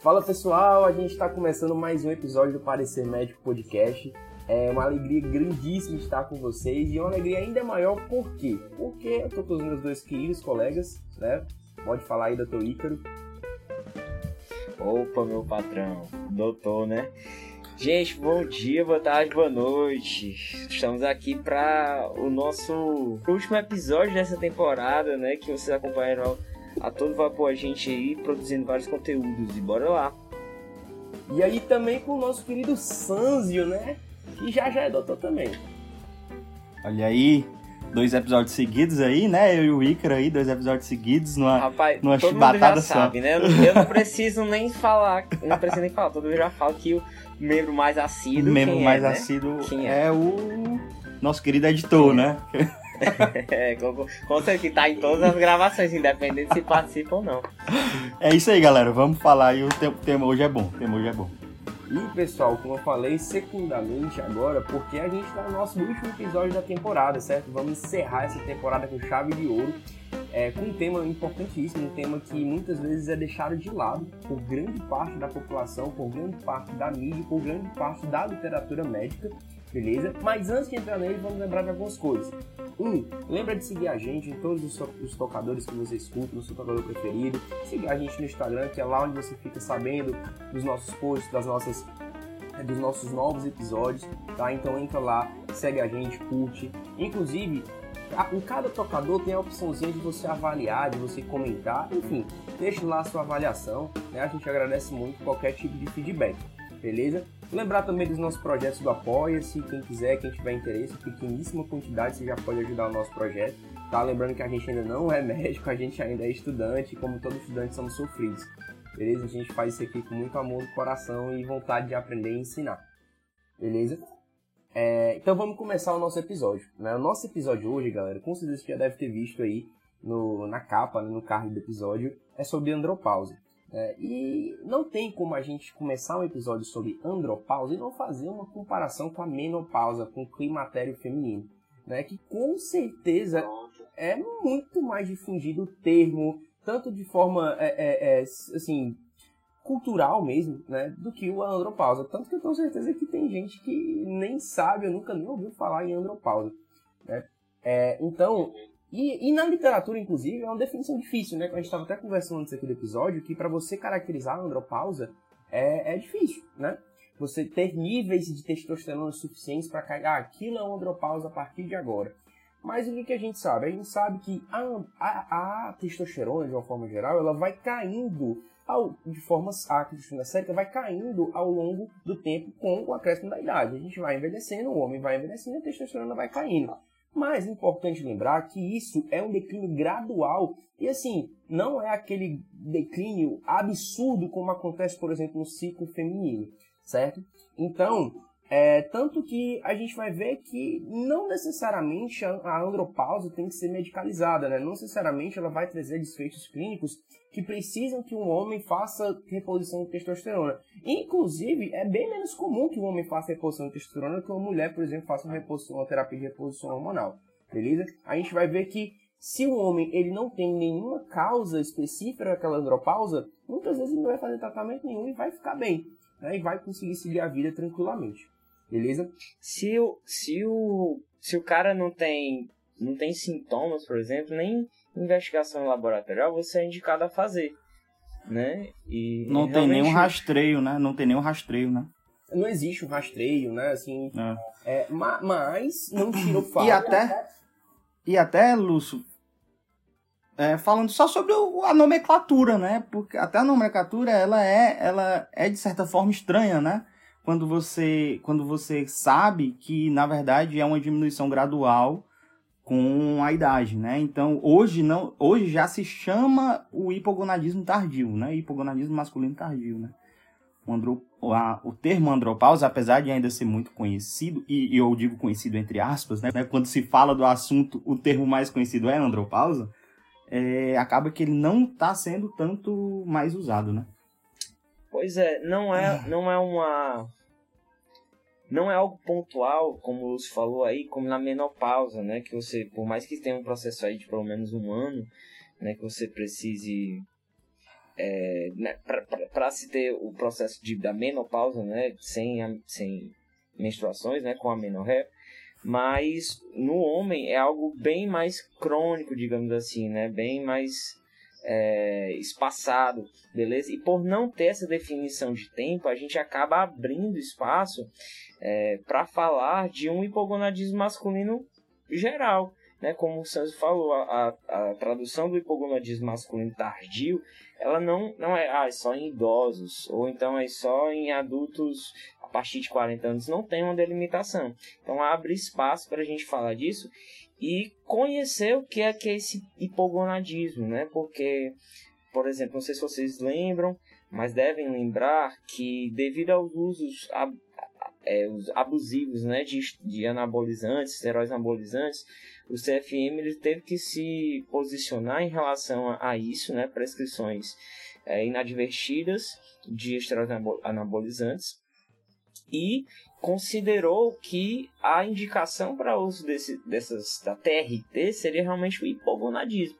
Fala pessoal, a gente está começando mais um episódio do Parecer Médico Podcast. É uma alegria grandíssima estar com vocês e uma alegria ainda maior, por quê? Porque eu tô com os meus dois queridos colegas, né? Pode falar aí, doutor Ícaro. Opa, meu patrão, doutor, né? Gente, bom dia, boa tarde, boa noite. Estamos aqui para o nosso último episódio dessa temporada, né? Que vocês acompanharam a todo vapor a gente aí produzindo vários conteúdos. E bora lá. E aí também com o nosso querido Sanzio, né? Que já já é doutor também. Olha aí, dois episódios seguidos aí, né? Eu e o Ícaro aí, dois episódios seguidos numa, Rapaz, numa todo mundo chibatada já só. sabe, né? Eu, eu não preciso nem falar, eu não preciso nem falar, todo mundo já fala que o membro mais O assíduo membro quem mais é, né? assíduo Quem é? é? o nosso querido editor, né? É, certeza que tá em todas as gravações, independente se participa ou não. É isso aí, galera. Vamos falar aí. O te- tema hoje é bom. O tema hoje é bom. E pessoal, como eu falei, secundamente agora, porque a gente está no nosso último episódio da temporada, certo? Vamos encerrar essa temporada com chave de ouro, é, com um tema importantíssimo, um tema que muitas vezes é deixado de lado por grande parte da população, por grande parte da mídia, por grande parte da literatura médica, beleza? Mas antes de entrar nele, vamos lembrar de algumas coisas. Um, lembra de seguir a gente em todos os, os tocadores que você escuta, no seu tocador preferido. Seguir a gente no Instagram, que é lá onde você fica sabendo dos nossos posts, das nossas é, dos nossos novos episódios, tá? Então entra lá, segue a gente, curte. Inclusive, em cada tocador tem a opçãozinha de você avaliar, de você comentar, enfim, deixe lá a sua avaliação, né? A gente agradece muito qualquer tipo de feedback, beleza? Lembrar também dos nossos projetos do Apoia-se, quem quiser, quem tiver interesse, pequeníssima quantidade você já pode ajudar o nosso projeto, tá? Lembrando que a gente ainda não é médico, a gente ainda é estudante, como todo estudante somos sofridos. Beleza? A gente faz isso aqui com muito amor coração e vontade de aprender e ensinar. Beleza? É, então vamos começar o nosso episódio. Né? O nosso episódio hoje, galera, com certeza você já deve ter visto aí no, na capa, né, no card do episódio, é sobre andropausa. Né? e não tem como a gente começar um episódio sobre andropausa e não fazer uma comparação com a menopausa, com o climatério feminino. Né? Que com certeza é muito mais difundido o termo, tanto de forma é, é, é, assim cultural mesmo, né, do que o andropausa. Tanto que eu tenho certeza que tem gente que nem sabe, eu nunca nem ouviu falar em andropausa. Né? É, então, e, e na literatura, inclusive, é uma definição difícil, né? A gente estava até conversando antes aqui do episódio, que para você caracterizar a andropausa é, é difícil, né? Você ter níveis de testosterona suficientes para cair, ah, aquilo é uma andropausa a partir de agora. Mas o que, que a gente sabe? A gente sabe que a, a, a testosterona, de uma forma geral, ela vai caindo ao, de forma a testosterona vai caindo ao longo do tempo com o acréscimo da idade. A gente vai envelhecendo, o homem vai envelhecendo a testosterona vai caindo. Mas é importante lembrar que isso é um declínio gradual e assim, não é aquele declínio absurdo como acontece, por exemplo, no ciclo feminino, certo? Então, é, tanto que a gente vai ver que não necessariamente a, a andropausa tem que ser medicalizada, né? Não necessariamente ela vai trazer desfechos clínicos que precisam que um homem faça reposição de testosterona. Inclusive, é bem menos comum que um homem faça reposição de testosterona que uma mulher, por exemplo, faça uma, reposição, uma terapia de reposição hormonal. Beleza? A gente vai ver que se o homem ele não tem nenhuma causa específica para aquela andropausa, muitas vezes ele não vai fazer tratamento nenhum e vai ficar bem. Né? E vai conseguir seguir a vida tranquilamente. Beleza? Se o, se o, se o cara não tem, não tem sintomas, por exemplo, nem investigação laboratorial, você é indicado a fazer. Né? E Não tem realmente- nenhum rastreio, né? Não tem nenhum rastreio, né? Não existe um rastreio, né? Assim, É. é, ma- mas não tira o fato. E até, e até Lúcio, é, falando só sobre o- a nomenclatura, né? Porque até a nomenclatura, ela é, ela é de certa forma estranha, né? Quando você, quando você sabe que, na verdade, é uma diminuição gradual com a idade, né? Então, hoje não, hoje já se chama o hipogonadismo tardio, né? Hipogonadismo masculino tardio, né? O, andro, a- o termo andropausa, apesar de ainda ser muito conhecido, e, e eu digo conhecido entre aspas, né? Quando se fala do assunto, o termo mais conhecido é andropausa, é, acaba que ele não está sendo tanto mais usado, né? Pois é, não é, não é uma. Não é algo pontual, como Lúcio falou aí, como na menopausa, né? Que você, por mais que tenha um processo aí de pelo menos um ano, né? Que você precise é, né, para se ter o processo de, da menopausa, né, sem, sem menstruações, né, com a menorré, mas no homem é algo bem mais crônico, digamos assim, né, bem mais é, espaçado, beleza? E por não ter essa definição de tempo, a gente acaba abrindo espaço é, para falar de um hipogonadismo masculino geral, né? Como o Santos falou, a, a, a tradução do hipogonadismo masculino tardio, ela não, não é, ah, é só em idosos, ou então é só em adultos a partir de 40 anos, não tem uma delimitação. Então abre espaço para a gente falar disso e conhecer o que é, que é esse hipogonadismo, né? Porque, por exemplo, não sei se vocês lembram, mas devem lembrar que devido aos usos é, abusivos né, de, de anabolizantes, esteroides anabolizantes, o CFM ele teve que se posicionar em relação a, a isso, né, prescrições é, inadvertidas de esteroides anabolizantes, e considerou que a indicação para uso desse, dessas da TRT seria realmente o hipogonadismo.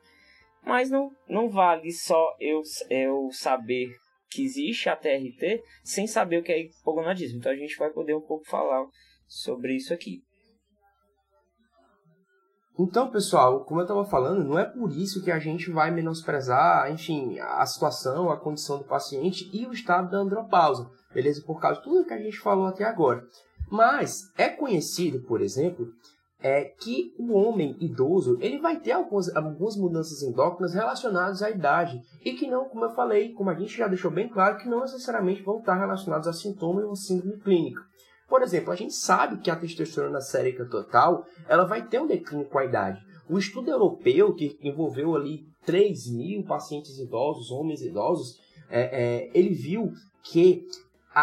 Mas não, não vale só eu, eu saber que existe a TRT sem saber o que é hipogonadismo. Então a gente vai poder um pouco falar sobre isso aqui. Então, pessoal, como eu estava falando, não é por isso que a gente vai menosprezar, enfim, a situação, a condição do paciente e o estado da andropausa, beleza? Por causa de tudo que a gente falou até agora. Mas é conhecido, por exemplo, é que o homem idoso ele vai ter algumas, algumas mudanças endócrinas relacionadas à idade e que não, como eu falei, como a gente já deixou bem claro, que não necessariamente vão estar relacionados a sintomas ou síndrome clínica. Por exemplo, a gente sabe que a testosterona sérica total ela vai ter um declínio com a idade. O estudo europeu, que envolveu ali 3 mil pacientes idosos, homens idosos, é, é, ele viu que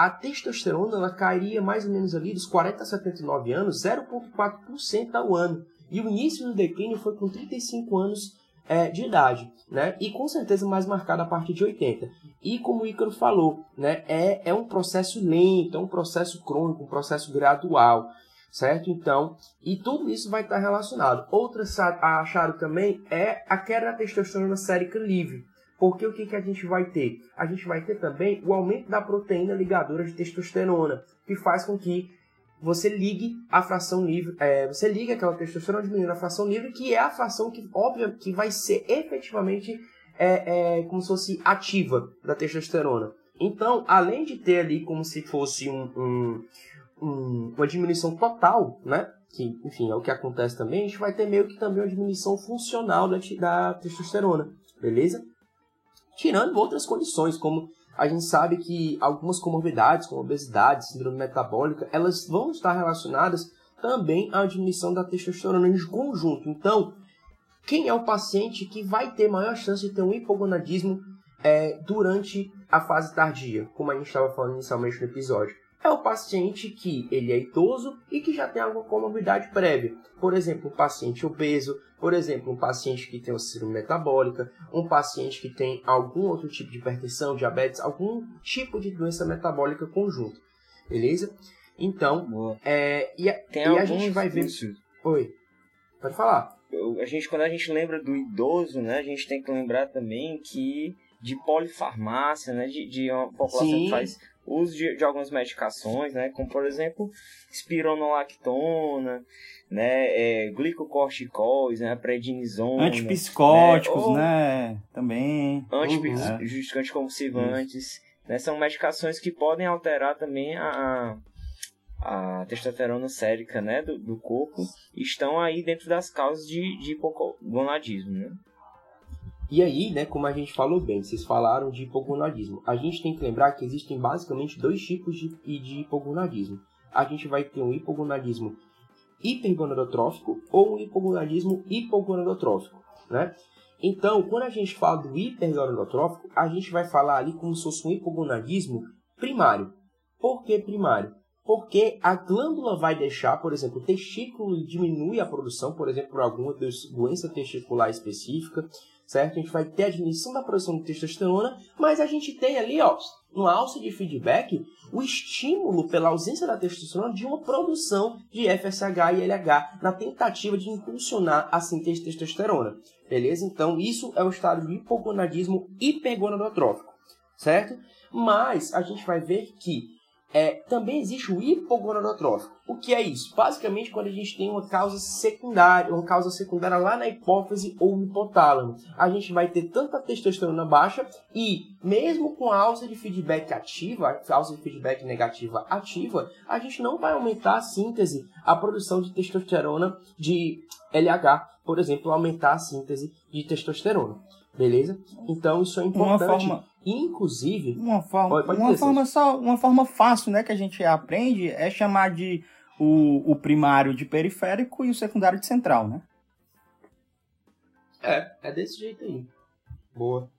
a testosterona ela cairia mais ou menos ali dos 40 a 79 anos, 0,4% ao ano. E o início do declínio foi com 35 anos é, de idade, né? E com certeza mais marcado a partir de 80. E como o Ícaro falou, né? É, é um processo lento, é um processo crônico, um processo gradual, certo? Então, e tudo isso vai estar relacionado. Outra acharam também é a queda da testosterona sérica livre. Porque o que, que a gente vai ter? A gente vai ter também o aumento da proteína ligadora de testosterona, que faz com que você ligue a fração livre, é, você liga aquela testosterona diminuindo a fração livre, que é a fração que, óbvio, que vai ser efetivamente é, é, como se fosse ativa da testosterona. Então, além de ter ali como se fosse um, um, um, uma diminuição total, né? Que, enfim, é o que acontece também, a gente vai ter meio que também uma diminuição funcional da, da testosterona, beleza? Tirando outras condições, como a gente sabe que algumas comorbidades, como obesidade, síndrome metabólica, elas vão estar relacionadas também à diminuição da testosterona em conjunto. Então, quem é o paciente que vai ter maior chance de ter um hipogonadismo é, durante a fase tardia, como a gente estava falando inicialmente no episódio? É o paciente que ele é idoso e que já tem alguma comorbidade prévia. Por exemplo, um paciente obeso, por exemplo, um paciente que tem uma síndrome metabólica, um paciente que tem algum outro tipo de hipertensão, diabetes, algum tipo de doença metabólica conjunto. Beleza? Então, é, e, a, e a gente vai ver. Oi, pode falar. A gente, quando a gente lembra do idoso, né, a gente tem que lembrar também que de polifarmácia, né, de, de uma população Sim. que faz uso de, de algumas medicações, né, como por exemplo espironolactona, né, é, glicocorticoides, né, prednisona, antipsicóticos, né, né também, anticonvulsivantes, uhum. né, são medicações que podem alterar também a, a testosterona sérica, né, do, do corpo, estão aí dentro das causas de, de hipogonadismo, né. E aí, né, como a gente falou bem, vocês falaram de hipogonadismo. A gente tem que lembrar que existem basicamente dois tipos de, de hipogonadismo. A gente vai ter um hipogonadismo hipergonadotrófico ou um hipogonadismo hipogonadotrófico, né? Então, quando a gente fala do hipergonadotrófico, a gente vai falar ali como se fosse um hipogonadismo primário. Por que primário? Porque a glândula vai deixar, por exemplo, o testículo diminui a produção, por exemplo, por alguma doença testicular específica, certo? A gente vai ter a diminuição da produção de testosterona, mas a gente tem ali, ó, no alça de feedback, o estímulo pela ausência da testosterona de uma produção de FSH e LH na tentativa de impulsionar a síntese de testosterona. Beleza? Então, isso é o estado de hipogonadismo hipergonadotrófico, certo? Mas a gente vai ver que é, também existe o hipogonadotrófico. O que é isso? Basicamente, quando a gente tem uma causa secundária, uma causa secundária lá na hipófise ou no hipotálamo, a gente vai ter tanta testosterona baixa e, mesmo com a alça de feedback ativa, alça de feedback negativa ativa, a gente não vai aumentar a síntese, a produção de testosterona de LH, por exemplo, aumentar a síntese de testosterona. Beleza? Então, isso é importante. Uma forma Inclusive, uma forma, pode, pode uma forma só, uma forma fácil, né, que a gente aprende é chamar de o, o primário de periférico e o secundário de central, né? É, é desse jeito aí. Boa.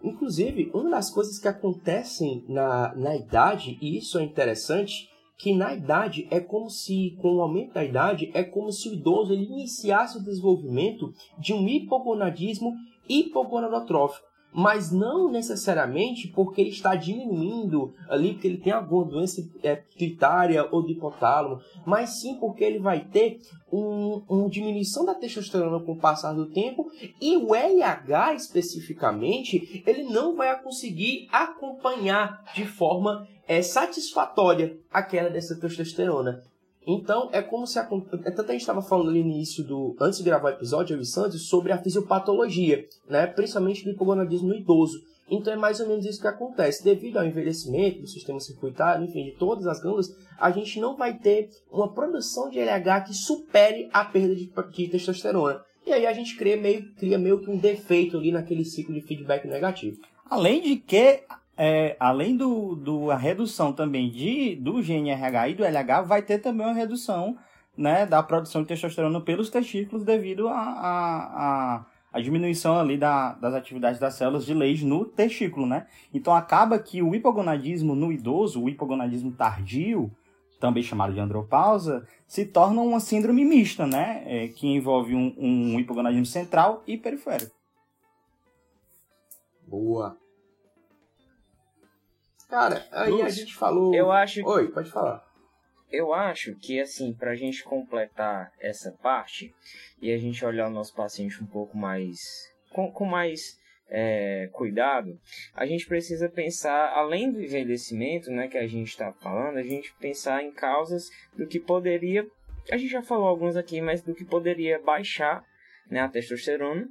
Inclusive, uma das coisas que acontecem na, na idade, e isso é interessante, que na idade é como se, com o aumento da idade, é como se o idoso ele iniciasse o desenvolvimento de um hipogonadismo hipogonadotrófico mas não necessariamente porque ele está diminuindo ali, porque ele tem alguma doença é, pituitária ou do hipotálamo, mas sim porque ele vai ter um, uma diminuição da testosterona com o passar do tempo e o LH especificamente, ele não vai conseguir acompanhar de forma é, satisfatória a queda dessa testosterona. Então, é como se a. É, tanto a gente estava falando no início do. Antes de gravar o episódio, eu e Santos, sobre a fisiopatologia, né? Principalmente do hipogonadismo no idoso. Então é mais ou menos isso que acontece. Devido ao envelhecimento do sistema circuitário, enfim, de todas as glândulas, a gente não vai ter uma produção de LH que supere a perda de, de testosterona. E aí a gente cria meio, cria meio que um defeito ali naquele ciclo de feedback negativo. Além de que é, além do, do a redução também de, do GNRH e do LH, vai ter também uma redução né, da produção de testosterona pelos testículos devido à a, a, a, diminuição ali da, das atividades das células de Leigh no testículo, né? Então acaba que o hipogonadismo no idoso, o hipogonadismo tardio, também chamado de andropausa, se torna uma síndrome mista, né? É, que envolve um, um hipogonadismo central e periférico. Boa. Cara, aí Lúcio, a gente falou. Eu acho. Oi, pode falar. Eu acho que, assim, pra gente completar essa parte e a gente olhar o nosso paciente um pouco mais. com, com mais é, cuidado, a gente precisa pensar, além do envelhecimento, né, que a gente está falando, a gente pensar em causas do que poderia. A gente já falou alguns aqui, mas do que poderia baixar né, a testosterona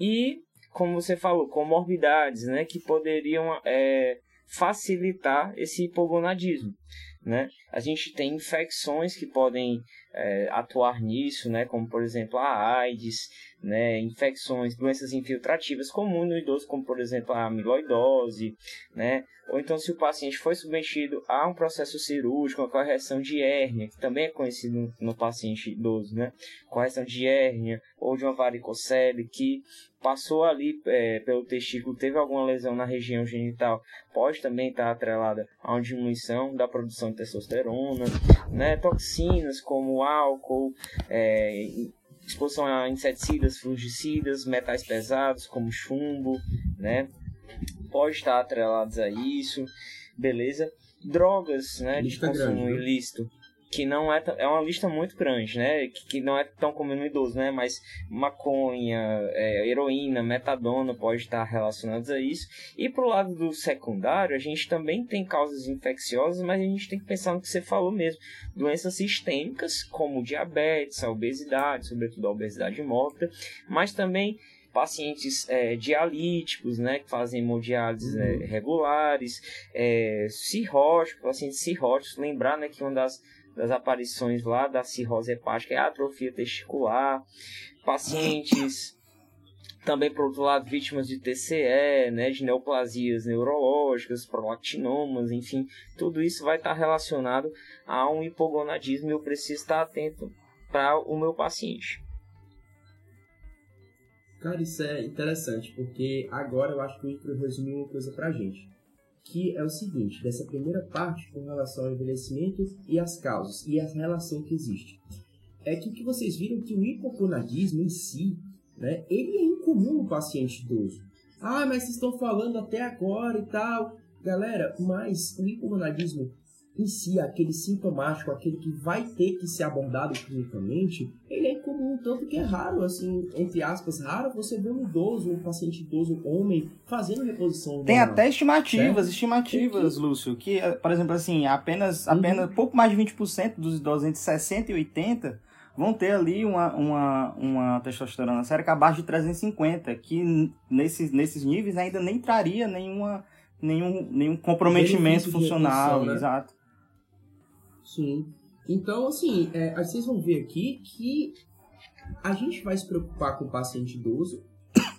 e, como você falou, comorbidades, né, que poderiam é, facilitar esse hipogonadismo. Né? A gente tem infecções que podem é, atuar nisso, né? como por exemplo a AIDS, né? infecções, doenças infiltrativas comuns no idoso, como por exemplo a amiloidose, né? ou então se o paciente foi submetido a um processo cirúrgico, a correção de hérnia, que também é conhecido no paciente idoso, né? correção de hérnia ou de uma varicocele que passou ali é, pelo testículo, teve alguma lesão na região genital, pode também estar atrelada a uma diminuição da produção de testosterona, né? toxinas como álcool, é, exposição a inseticidas, fungicidas, metais pesados como chumbo, né? pode estar atrelados a isso, beleza? Drogas, né, de consumo grande, ilícito que não é é uma lista muito grande, né? Que, que não é tão comum no idoso, né? Mas maconha, é, heroína, metadona pode estar relacionados a isso. E pro lado do secundário, a gente também tem causas infecciosas, mas a gente tem que pensar no que você falou mesmo, doenças sistêmicas como diabetes, a obesidade, sobretudo a obesidade mórbida, mas também pacientes é, dialíticos, né, que fazem hemodiálises é, uhum. regulares, é, cirróticos, pacientes cirróticos, lembrar, né, que uma das das aparições lá da cirrose hepática é a atrofia testicular, pacientes também por outro lado vítimas de TCE, né, de neoplasias neurológicas, prolactinomas, enfim, tudo isso vai estar relacionado a um hipogonadismo e eu preciso estar atento para o meu paciente. Cara, isso é interessante, porque agora eu acho que o Icaro resumiu uma coisa pra gente que é o seguinte, dessa primeira parte com relação ao envelhecimento e as causas e a relação que existe. É que que vocês viram que o hipogonadismo em si, né, ele é incomum no paciente idoso. Ah, mas vocês estão falando até agora e tal. Galera, mas o hipogonadismo em si, aquele sintomático, aquele que vai ter que ser abordado clinicamente, ele é incomum, tanto que é raro, assim, entre aspas, raro você ver um idoso, um paciente idoso, homem, fazendo reposição. Tem até estimativas, certo? estimativas, que... Lúcio, que, por exemplo, assim, apenas, uhum. apenas pouco mais de 20% dos idosos entre 60 e 80 vão ter ali uma, uma, uma testosterona sérica abaixo de 350, que nesses, nesses níveis ainda nem traria nenhuma, nenhum, nenhum comprometimento funcional, né? exato. Sim. Então, assim, é, vocês vão ver aqui que a gente vai se preocupar com o paciente idoso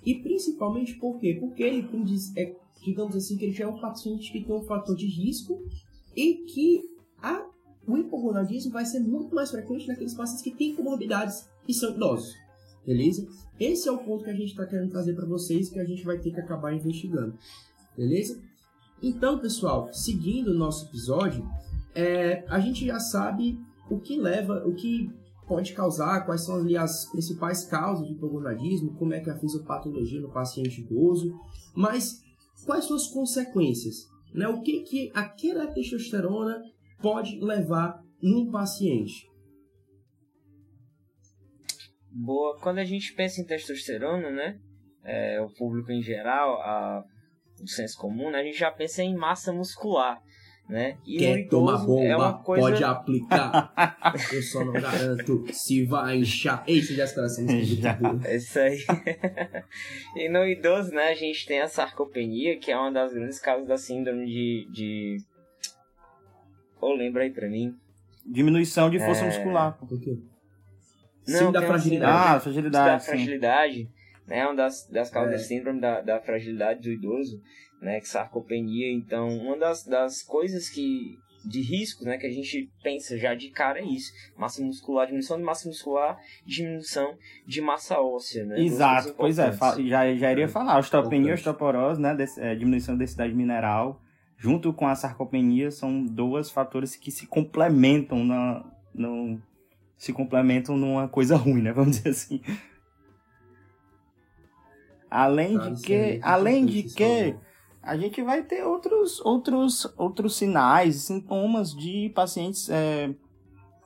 e principalmente por quê? Porque ele tem, é, digamos assim, que ele já é um paciente que tem um fator de risco e que a, o hipogonadismo vai ser muito mais frequente naqueles pacientes que têm comorbidades e são idosos. Beleza? Esse é o ponto que a gente está querendo trazer para vocês que a gente vai ter que acabar investigando. Beleza? Então, pessoal, seguindo o nosso episódio, é, a gente já sabe o que leva, o que pode causar, quais são ali as principais causas do hipogonadismo, como é que é a fisiopatologia no paciente idoso, mas quais são as consequências? Né? O que, que aquela testosterona pode levar num paciente? Boa. Quando a gente pensa em testosterona, né? É, o público em geral, a, o senso comum, né? a gente já pensa em massa muscular né? E Quer tomar bomba, é coisa... pode aplicar. Eu só não garanto se vai inchar. Ei, você já essa música? É isso aí. e no idoso, né, a gente tem a sarcopenia, que é uma das grandes causas da síndrome de... de... Ou oh, lembra aí pra mim. Diminuição de força é... muscular. Por quê? Não, da fragilidade. Ah, fragilidade. Da fragilidade. Né, uma das, das causas é. da síndrome da, da fragilidade do idoso né, sarcopenia. Então, uma das, das coisas que de risco, né, que a gente pensa já de cara é isso: massa muscular, diminuição de massa muscular, diminuição de massa óssea, né? Exato, pois é, já, já iria falar, osteopenia e osteoporose, né, desse, é, diminuição da densidade mineral, junto com a sarcopenia, são dois fatores que se complementam na, no, se complementam numa coisa ruim, né, vamos dizer assim. Além de que, além de que a gente vai ter outros, outros, outros sinais, sintomas de pacientes é,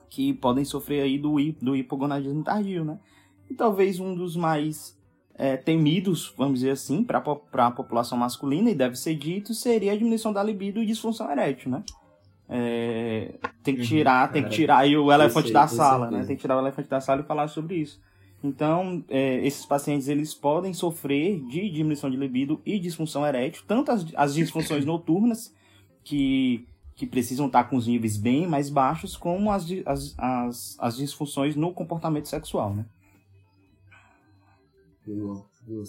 que podem sofrer aí do, do hipogonadismo tardio, né? E talvez um dos mais é, temidos, vamos dizer assim, para a população masculina, e deve ser dito, seria a diminuição da libido e disfunção erétil, né? É, tem que uhum. tirar, uhum, tem que tirar aí o elefante da sala, né? Tem que tirar o elefante da sala e falar sobre isso. Então, é, esses pacientes eles podem sofrer de diminuição de libido e disfunção erétil, tanto as, as disfunções noturnas, que, que precisam estar com os níveis bem mais baixos, como as, as, as, as disfunções no comportamento sexual, né? Boa, boa,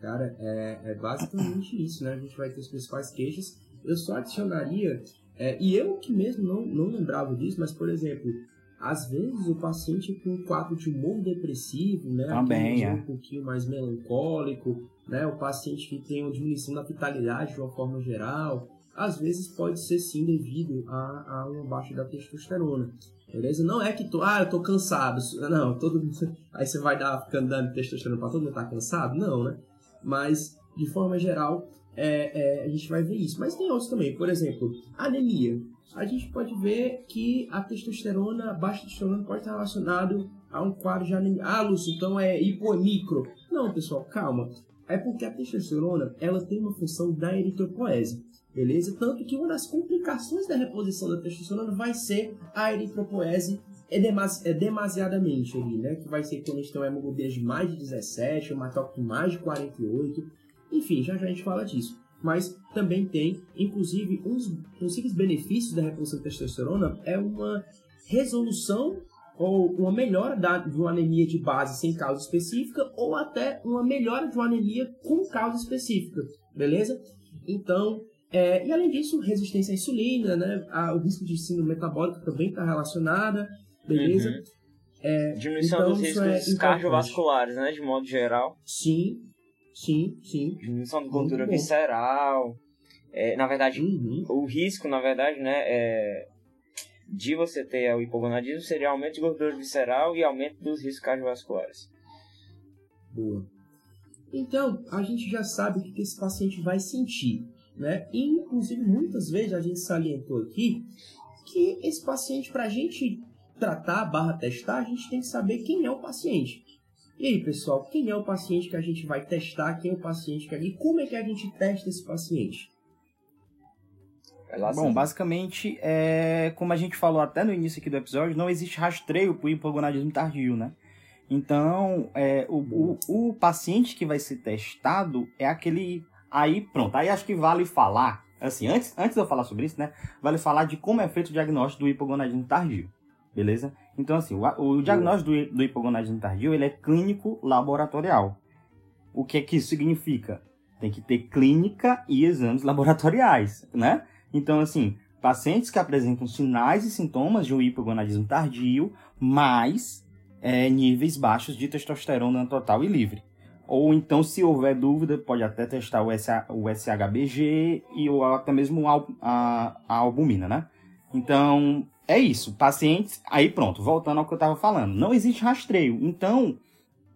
Cara, é, é basicamente isso, né? A gente vai ter as principais queixas. Eu só adicionaria, é, e eu que mesmo não, não lembrava disso, mas, por exemplo, às vezes o paciente com um quadro de humor depressivo, né, Também, é. um pouquinho mais melancólico, né, o paciente que tem uma diminuição da vitalidade de uma forma geral, às vezes pode ser sim devido a, a uma baixa da testosterona. Beleza? Não é que tu, ah, eu tô cansado. Não, todo aí você vai dar ficando dando testosterona para todo mundo tá cansado? Não, né? Mas de forma geral, é, é, a gente vai ver isso. Mas tem outros também, por exemplo, anemia a gente pode ver que a testosterona, baixa testosterona pode estar relacionado a um quadro de anemia. Ah, Lúcio, então é hipomicro. Não, pessoal, calma. É porque a testosterona, ela tem uma função da eritropoese, beleza? Tanto que uma das complicações da reposição da testosterona vai ser a eritropoese é, demasi é demasiadamente ali, né? Que vai ser quando a gente tem uma hemoglobina de mais de 17, uma de mais de 48. Enfim, já já a gente fala disso mas também tem, inclusive, uns possíveis benefícios da reposição de testosterona é uma resolução ou uma melhora da, de uma anemia de base sem causa específica ou até uma melhora de uma anemia com causa específica, beleza? Então, é, e além disso, resistência à insulina, né? A, o risco de síndrome metabólica também está relacionada, beleza? Uhum. É, Diminuição então, dos riscos é cardiovasculares, né? De modo geral. Sim, Sim, sim. Diminuição de gordura visceral. É, na verdade, uhum. o risco, na verdade, né, é, de você ter o hipogonadismo seria aumento de gordura visceral e aumento dos riscos cardiovasculares. Boa. Então, a gente já sabe o que esse paciente vai sentir, né? E, inclusive, muitas vezes a gente salientou aqui que esse paciente, para a gente tratar barra testar, a gente tem que saber quem é o paciente. E aí, pessoal, quem é o paciente que a gente vai testar? Quem é o paciente que e como é que a gente testa esse paciente? Bom, basicamente, é, como a gente falou até no início aqui do episódio, não existe rastreio para o hipogonadismo tardio, né? Então, é, o, o, o, paciente que vai ser testado é aquele. Aí, pronto. Aí acho que vale falar. Assim, antes, antes de eu falar sobre isso, né? Vale falar de como é feito o diagnóstico do hipogonadismo tardio. Beleza? Então, assim, o, o diagnóstico do, do hipogonadismo tardio ele é clínico laboratorial. O que é que isso significa? Tem que ter clínica e exames laboratoriais, né? Então, assim, pacientes que apresentam sinais e sintomas de um hipogonadismo tardio, mais é, níveis baixos de testosterona total e livre. Ou então, se houver dúvida, pode até testar o, SH, o SHBG e ou até mesmo a, a, a albumina, né? Então, é isso. Pacientes. Aí pronto, voltando ao que eu estava falando. Não existe rastreio. Então,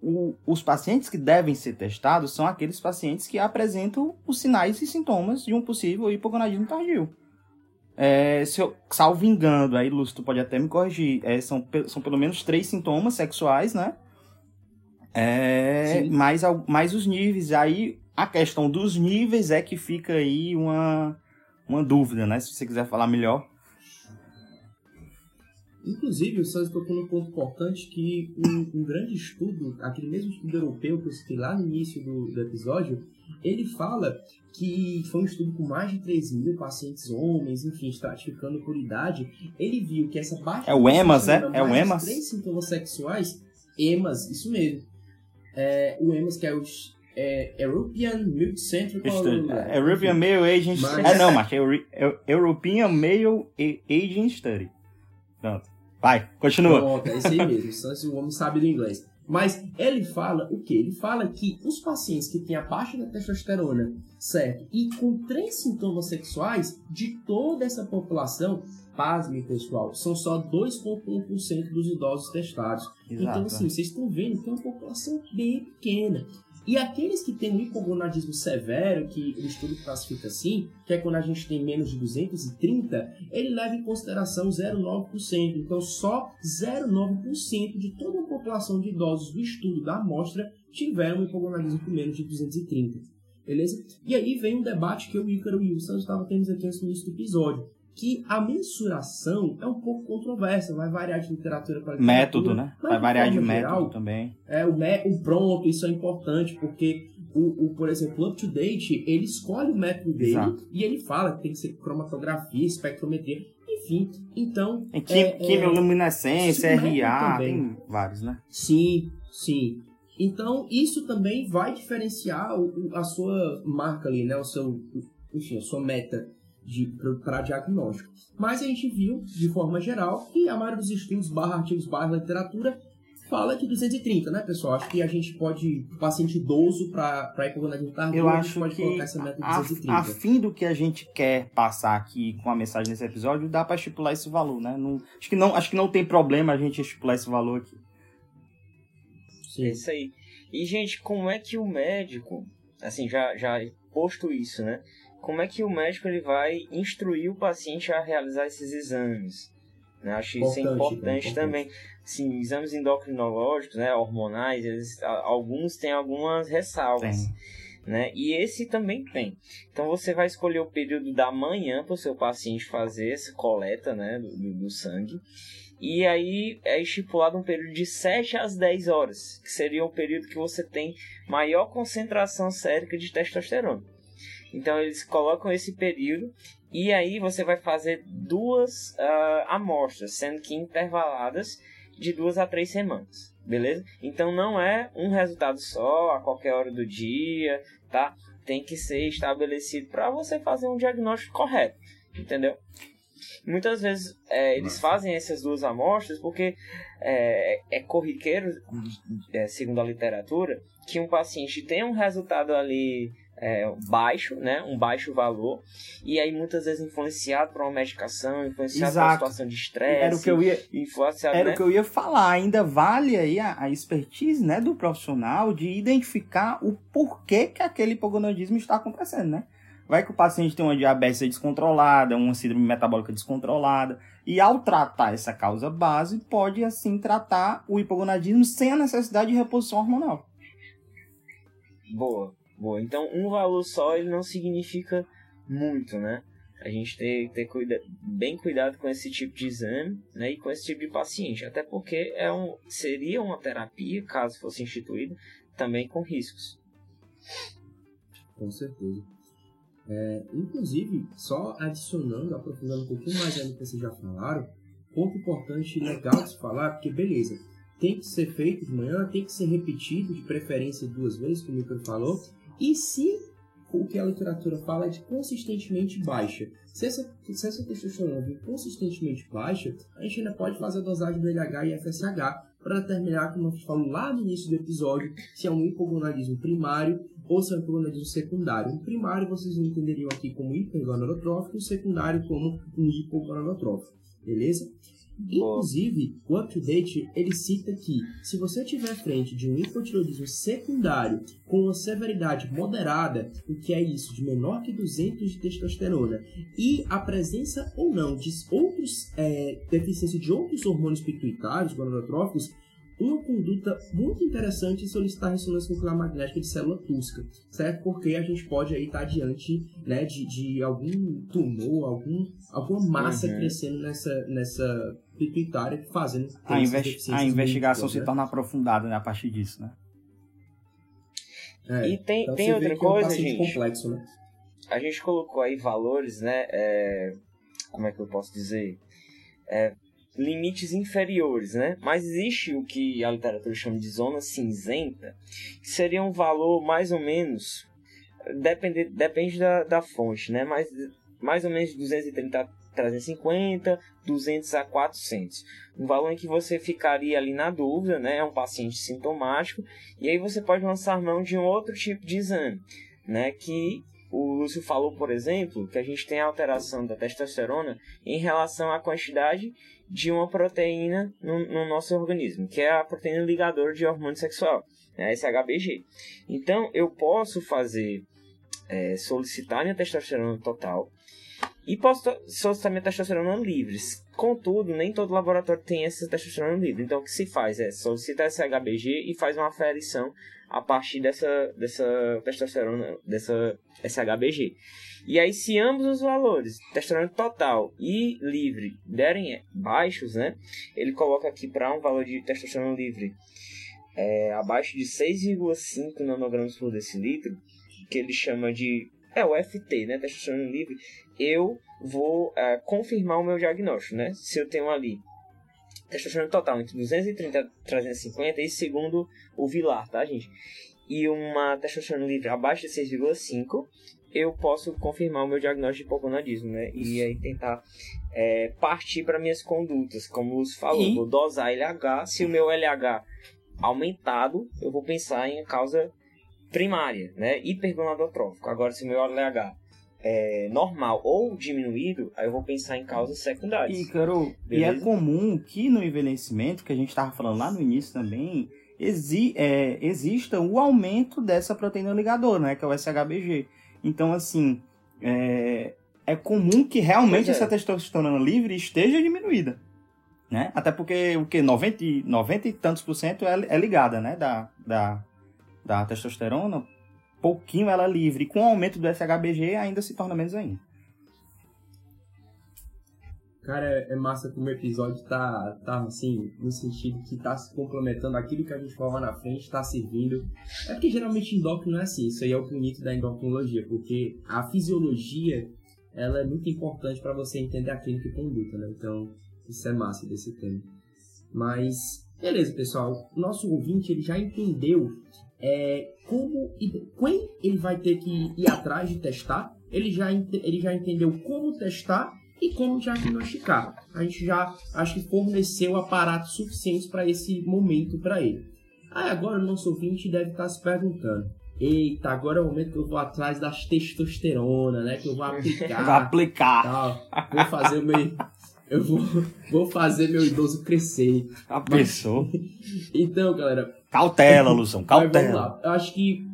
o, os pacientes que devem ser testados são aqueles pacientes que apresentam os sinais e sintomas de um possível hipogonadismo tardio. É, se eu, salvo engano, aí Lúcio, tu pode até me corrigir, é, são, são pelo menos três sintomas sexuais, né? É, mais, mais os níveis. Aí a questão dos níveis é que fica aí uma, uma dúvida, né? Se você quiser falar melhor. Inclusive, o Santos tocou num ponto importante que um, um, grande estudo, aquele mesmo estudo europeu que eu citei lá no início do, do episódio, ele fala que foi um estudo com mais de 3 mil pacientes homens, enfim, estratificando por idade. Ele viu que essa baixa... É o EMAS, é? É o EMAS? três sintomas sexuais, EMAS, isso mesmo. É, o EMAS, que é o é, European Milk Centric é, European Male Aging Study. É, não, mas é European Male Aging Study. Pronto. Vai, continua. Pronto, é isso aí mesmo. o homem sabe do inglês. Mas ele fala o que? Ele fala que os pacientes que têm a baixa da testosterona, certo? E com três sintomas sexuais, de toda essa população, pasme pessoal, são só 2,1% dos idosos testados. Exato. Então, assim, vocês estão vendo que é uma população bem pequena. E aqueles que têm um hipogonadismo severo, que o estudo classifica assim, que é quando a gente tem menos de 230, ele leva em consideração 0,9%. Então, só 0,9% de toda a população de idosos do estudo da amostra tiveram um hipogonadismo com menos de 230. Beleza? E aí vem um debate que eu, Ícaro e o Wilson estavam tendo aqui no início do episódio que a mensuração é um pouco controversa, vai variar de literatura para literatura. Método, né? Vai variar de geral, método também. É, o, me, o pronto, isso é importante, porque, o, o, por exemplo, o UpToDate, ele escolhe o método dele Exato. e ele fala que tem que ser cromatografia, espectrometria, enfim. Então. Tem é, quimioluminescência, é, RA, tem vários, né? Sim, sim. Então, isso também vai diferenciar o, a sua marca ali, né? O seu, enfim, a sua meta para diagnóstico. Mas a gente viu, de forma geral, que a maioria dos estudos, barra artigos, barra literatura, fala de 230, né, pessoal? Acho que a gente pode, paciente idoso para hipogonadismo tardio, Eu acho pode que colocar essa meta de 230. A, a fim do que a gente quer passar aqui com a mensagem nesse episódio, dá para estipular esse valor, né? Não, acho, que não, acho que não tem problema a gente estipular esse valor aqui. Sim. É isso aí. E, gente, como é que o médico, assim, já, já posto isso, né? Como é que o médico ele vai instruir o paciente a realizar esses exames. Né? Acho importante, isso é importante, importante. também. Sim, exames endocrinológicos, né, hormonais, eles, alguns têm algumas ressalvas. Né? E esse também tem. Então você vai escolher o período da manhã para o seu paciente fazer essa coleta né, do, do sangue. E aí é estipulado um período de 7 às 10 horas, que seria o período que você tem maior concentração sérica de testosterona. Então eles colocam esse período e aí você vai fazer duas uh, amostras, sendo que intervaladas de duas a três semanas, beleza? Então não é um resultado só a qualquer hora do dia, tá? Tem que ser estabelecido para você fazer um diagnóstico correto, entendeu? Muitas vezes é, eles fazem essas duas amostras porque é, é corriqueiro, é, segundo a literatura, que um paciente tem um resultado ali é, baixo, né? Um baixo valor. E aí muitas vezes influenciado por uma medicação, influenciado Exato. por uma situação de estresse. Era o que eu ia, era né? o que eu ia falar. Ainda vale aí a, a, expertise né, do profissional de identificar o porquê que aquele hipogonadismo está acontecendo, né? Vai que o paciente tem uma diabetes descontrolada, uma síndrome metabólica descontrolada, e ao tratar essa causa base, pode assim tratar o hipogonadismo sem a necessidade de reposição hormonal. Boa, boa. Então, um valor só ele não significa muito, né? A gente tem que ter cuida bem cuidado com esse tipo de exame né, e com esse tipo de paciente. Até porque é um, seria uma terapia, caso fosse instituída, também com riscos. Com certeza. É, inclusive, só adicionando, aprofundando um pouquinho mais ainda que vocês já falaram, ponto importante e legal de se falar, porque beleza, tem que ser feito de manhã, tem que ser repetido, de preferência duas vezes, como o Micro falou, e se o que a literatura fala é de consistentemente baixa. Se essa, se essa testosterona vir consistentemente baixa, a gente ainda pode fazer a dosagem do LH e FSH para determinar, como eu falei lá no início do episódio, se é um hipogonadismo primário ou se é um hipogonadismo secundário. O primário vocês entenderiam aqui como hipergonadotrófico, o secundário como um hipogonadotrófico, beleza? Inclusive, o UpToDate ele cita que se você tiver frente de um hipotiroidismo secundário com uma severidade moderada, o que é isso, de menor que 200 de testosterona, e a presença ou não de outros é, deficiência de outros hormônios pituitários, gonadotróficos, uma conduta muito interessante é solicitar ressonância nuclear magnética de célula túsca, certo? Porque a gente pode aí estar tá diante né, de, de algum tumor, algum, alguma massa uhum. crescendo nessa, nessa pituitária fazendo a, investi a investigação se né? torna aprofundada né, a partir disso, né? É, e tem, então tem outra coisa, é um gente. Complexo, né? A gente colocou aí valores, né? É, como é que eu posso dizer? É, limites inferiores, né? Mas existe o que a literatura chama de zona cinzenta, que seria um valor mais ou menos, depende, depende da, da fonte, né? Mas mais ou menos de 230 a 350, 200 a 400. Um valor em que você ficaria ali na dúvida, né? É um paciente sintomático, e aí você pode lançar mão de um outro tipo de exame, né? Que o Lúcio falou, por exemplo, que a gente tem alteração da testosterona em relação à quantidade de uma proteína no, no nosso organismo, que é a proteína ligadora de hormônio sexual, né, SHBG. Então, eu posso fazer, é, solicitar minha testosterona total e posso solicitar minha testosterona livre. Contudo, nem todo laboratório tem essa testosterona livre. Então, o que se faz é solicitar SHBG e faz uma aferição a partir dessa, dessa testosterona, dessa SHBG. E aí, se ambos os valores, testosterona total e livre, derem baixos, né? Ele coloca aqui para um valor de testosterona livre é, abaixo de 6,5 nanogramas por decilitro, que ele chama de é o FT, né? Testosterona livre. Eu vou é, confirmar o meu diagnóstico, né? Se eu tenho ali testosterona total entre 230 e 350, e segundo o Vilar, tá, gente? E uma testosterona livre abaixo de 6,5, eu posso confirmar o meu diagnóstico de hipogonadismo, né? E aí tentar é, partir para minhas condutas, como os falou, e... vou dosar LH. Se o meu LH aumentado, eu vou pensar em causa primária, né? Hipergonadotrófico. Agora, se o meu LH é, normal ou diminuído, aí eu vou pensar em causas secundárias. E, e é comum que no envelhecimento, que a gente estava falando lá no início também, exi é, exista o aumento dessa proteína ligadora, né? Que é o SHBG. Então, assim, é, é comum que realmente é. essa testosterona livre esteja diminuída. Né? Até porque o que 90, 90 e tantos por cento é, é ligada, né? Da, da, da testosterona pouquinho ela livre. E com o aumento do SHBG ainda se torna menos ainda. Cara, é, é massa como o episódio tá, tá assim, no sentido que tá se complementando aquilo que a gente falou na frente, tá servindo. É porque geralmente endócrino é assim, isso aí é o bonito da endocrinologia, porque a fisiologia ela é muito importante para você entender aquilo que conduta, né? Então, isso é massa desse tema. Mas, beleza, pessoal. Nosso ouvinte ele já entendeu é, como quem ele vai ter que ir atrás de testar. Ele já, ele já entendeu como testar e como diagnosticar. A gente já acho que forneceu aparatos suficientes para esse momento para ele. Aí agora o nosso ouvinte deve estar se perguntando: eita, agora é o momento que eu vou atrás das testosterona, né? Que eu vou aplicar. Vai aplicar. Tal. Vou fazer o meu. Eu vou, vou fazer meu idoso crescer. A pessoa. Então, galera. Cautela, Lução, mas vamos cautela. lá. Eu acho que.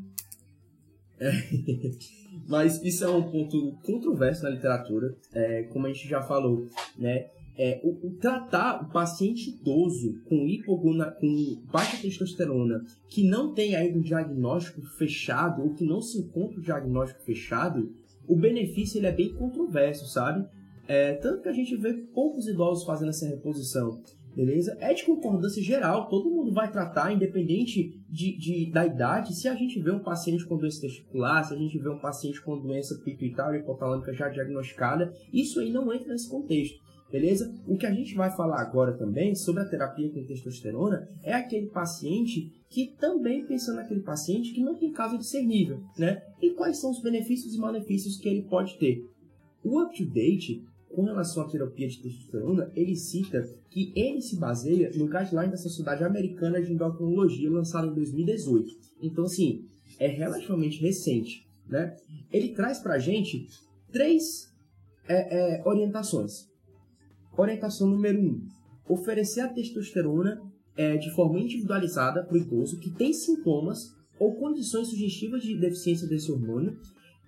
É, Mas isso é um ponto controverso na literatura, é, como a gente já falou, né? É, o, o tratar o paciente idoso com hipogona, com baixa testosterona, que não tem ainda um diagnóstico fechado ou que não se encontra o diagnóstico fechado, o benefício ele é bem controverso, sabe? É, tanto que a gente vê poucos idosos fazendo essa reposição, beleza? É de concordância geral, todo mundo vai tratar, independente de, de, da idade. Se a gente vê um paciente com doença testicular, se a gente vê um paciente com doença pituitária hipotalâmica já diagnosticada, isso aí não entra nesse contexto. Beleza? O que a gente vai falar agora também sobre a terapia com testosterona é aquele paciente que também pensa naquele paciente que não tem caso discernível, né? E quais são os benefícios e malefícios que ele pode ter. O up-to-date, com relação à terapia de testosterona, ele cita que ele se baseia no guideline da Sociedade Americana de Endocrinologia, lançado em 2018. Então, assim, é relativamente recente, né? Ele traz pra gente três é, é, orientações. Orientação número 1. Um, oferecer a testosterona é, de forma individualizada para o idoso que tem sintomas ou condições sugestivas de deficiência desse hormônio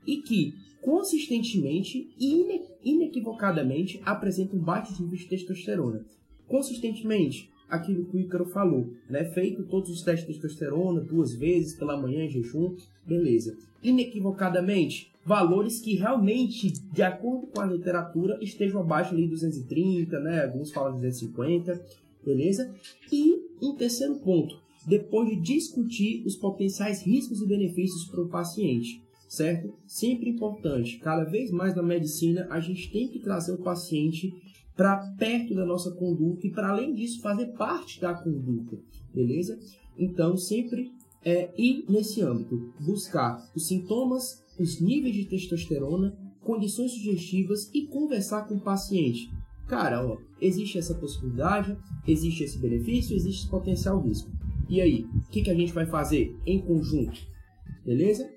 e que consistentemente e ine inequivocadamente apresentam baixos níveis de testosterona. Consistentemente, aquilo que o Ícaro falou, né? Feito todos os testes de testosterona duas vezes pela manhã em jejum, beleza. Inequivocadamente, valores que realmente, de acordo com a literatura, estejam abaixo de 230, né? Alguns falam 250, beleza? E em terceiro ponto, depois de discutir os potenciais riscos e benefícios para o paciente, certo? Sempre importante, cada vez mais na medicina, a gente tem que trazer o paciente para perto da nossa conduta e, para além disso, fazer parte da conduta, beleza? Então, sempre é ir nesse âmbito, buscar os sintomas, os níveis de testosterona, condições sugestivas e conversar com o paciente. Cara, ó, existe essa possibilidade, existe esse benefício, existe esse potencial risco. E aí, o que, que a gente vai fazer em conjunto? Beleza?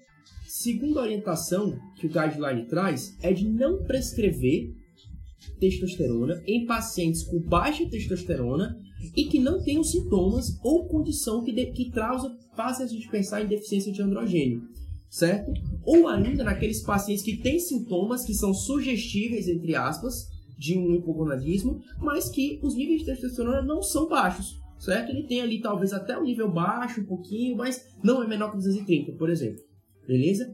Segunda orientação que o guideline traz é de não prescrever testosterona em pacientes com baixa testosterona e que não tenham sintomas ou condição que, de, que trausa, faça a gente pensar em deficiência de androgênio, certo? Ou ainda naqueles pacientes que têm sintomas que são sugestíveis, entre aspas, de um hipogonadismo, mas que os níveis de testosterona não são baixos, certo? Ele tem ali talvez até um nível baixo, um pouquinho, mas não é menor que 230, por exemplo. Beleza?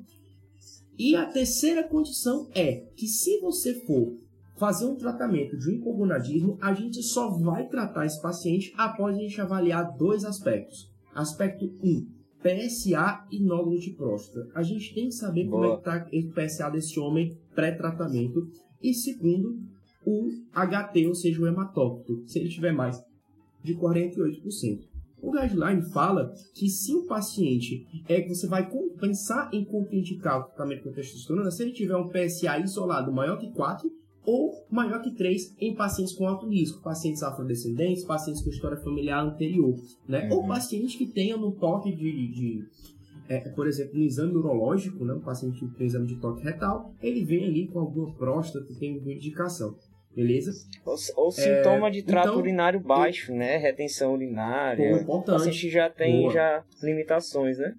E a terceira condição é que se você for fazer um tratamento de um hipogonadismo, a gente só vai tratar esse paciente após a gente avaliar dois aspectos. Aspecto 1, um, PSA e nódulo de próstata. A gente tem que saber Boa. como é que está o PSA desse homem pré-tratamento. E segundo, o HT, ou seja, o hematócrito, se ele tiver mais de 48%. O guideline fala que se o paciente é que você vai pensar em contraindicar o tratamento com testosterona, se ele tiver um PSA isolado maior que 4 ou maior que 3 em pacientes com alto risco, pacientes afrodescendentes, pacientes com história familiar anterior, né? Uhum. Ou pacientes que tenham no toque de, de é, por exemplo, no exame urológico, né? um paciente que tem exame de toque retal, ele vem ali com alguma próstata que tem indicação. Beleza? Ou, ou sintoma é, de trato então, urinário baixo, né? Retenção urinária. Pô, importante. O paciente já tem já limitações, né?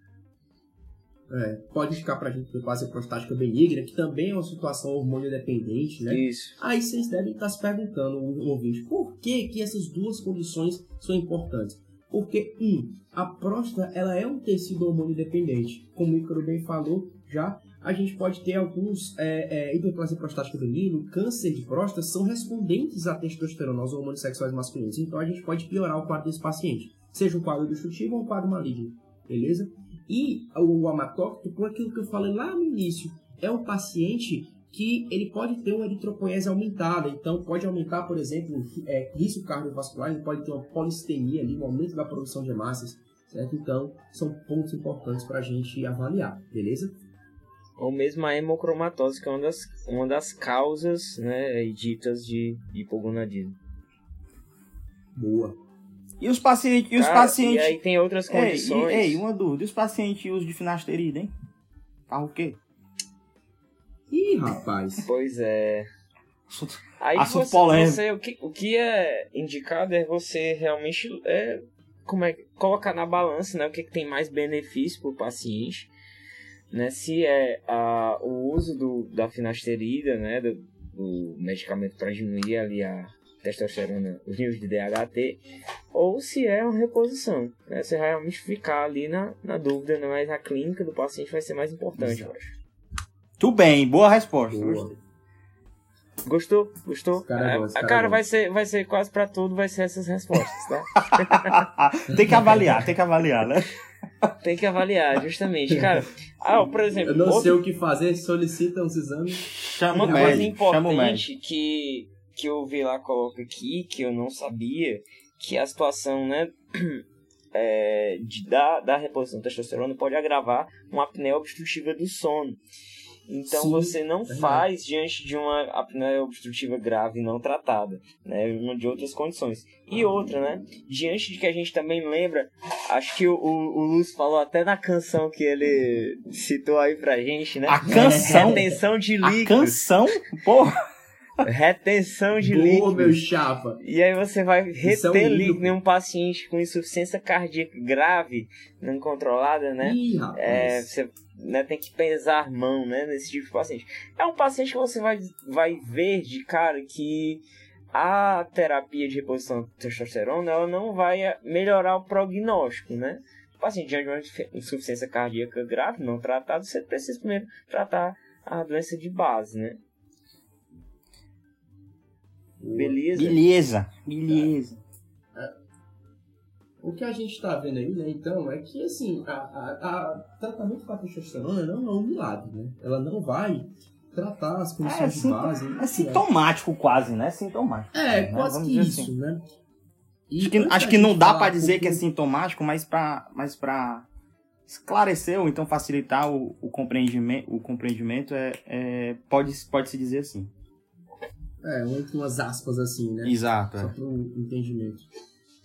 É, pode ficar pra gente hiperplasia prostática benigna, que também é uma situação hormônio dependente, né? Isso. Aí vocês devem estar se perguntando, ouvinte, por que, que essas duas condições são importantes? Porque, um, a próstata ela é um tecido hormônio dependente. Como o Icaro bem falou já, a gente pode ter alguns é, é, hiperplasia prostática benigna, câncer de próstata, são respondentes à testosterona, aos hormônios sexuais masculinos. Então a gente pode piorar o quadro desse paciente, seja um quadro destrutivo ou um quadro maligno, beleza? E o amatócrito, por aquilo que eu falei lá no início, é um paciente que ele pode ter uma eritropoiese aumentada, então pode aumentar, por exemplo, é, risco cardiovascular, ele pode ter uma polistemia ali, um aumento da produção de hemácias, certo? Então, são pontos importantes para a gente avaliar, beleza? Ou mesmo a hemocromatose, que é uma das, uma das causas né, ditas de hipogonadismo. Boa. E os pacientes. E os Cara, pacientes. E aí tem outras Ei, condições. e- ei, uma dúvida. E os pacientes usam de finasterida, hein? Faz o quê? Ih, rapaz. Pois é. Aí Assunto você, você- o, que, o que é indicado é você realmente é, como é, colocar na balança né, o que, que tem mais benefício para o paciente. Né, se é a, o uso do, da finasterida, né, do, do medicamento para diminuir ali a testosterona, os níveis de DHT, ou se é uma reposição. Né, você vai realmente ficar ali na, na dúvida, né, mas a clínica do paciente vai ser mais importante, eu acho. Tudo bem, boa resposta. Boa. Gostou? Gostou? Cara É, gosta, a cara cara gosta. vai ser, vai ser quase pra tudo, vai ser essas respostas, tá? tem que avaliar, tem que avaliar, né? Tem que avaliar, justamente. Cara, ah, por exemplo, Eu não outro- sei o que fazer, solicita uns exames. Chama uma coisa importante que, que eu vi lá, coloca aqui, que eu não sabia, que a situação, né, é, de, da, da reposição de testosterona pode agravar uma apneia obstrutiva do sono. Então Sim, você não verdade. faz diante de uma apneia obstrutiva grave não tratada, né? Uma de outras condições. E outra, né? Diante de que a gente também lembra, acho que o, o, o Lúcio falou até na canção que ele citou aí pra gente, né? A canção, Retenção de a líquidos. canção, porra. Retenção de Boa, líquidos. meu chapa. E aí você vai é um reter líquido em um paciente com insuficiência cardíaca grave, não controlada, né? Ih, rapaz. É, você né, tem que pesar a mão né, nesse tipo de paciente. É um paciente que você vai, vai ver de cara que a terapia de reposição de testosterona ela não vai melhorar o prognóstico, né? O paciente de uma insufi- insuficiência cardíaca grave, não tratado, você precisa primeiro tratar a doença de base, né? Beleza? Beleza, beleza. O que a gente tá vendo aí, né, então, é que, assim, a, a, a tratamento com a testosterona não é um milagre, né? Ela não vai tratar as É, condições de sim- base. é né? sintomático quase, né? Sintomático. É, né? quase Vamos que isso, assim. né? E Acho que, acho que não dá um dizer que é sintomático, mas pra, mas pra esclarecer ou então facilitar o, o compreendimento, o compreendimento é, é, pode, pode se dizer assim. É, entre umas aspas assim, né? Exato. Só para o entendimento.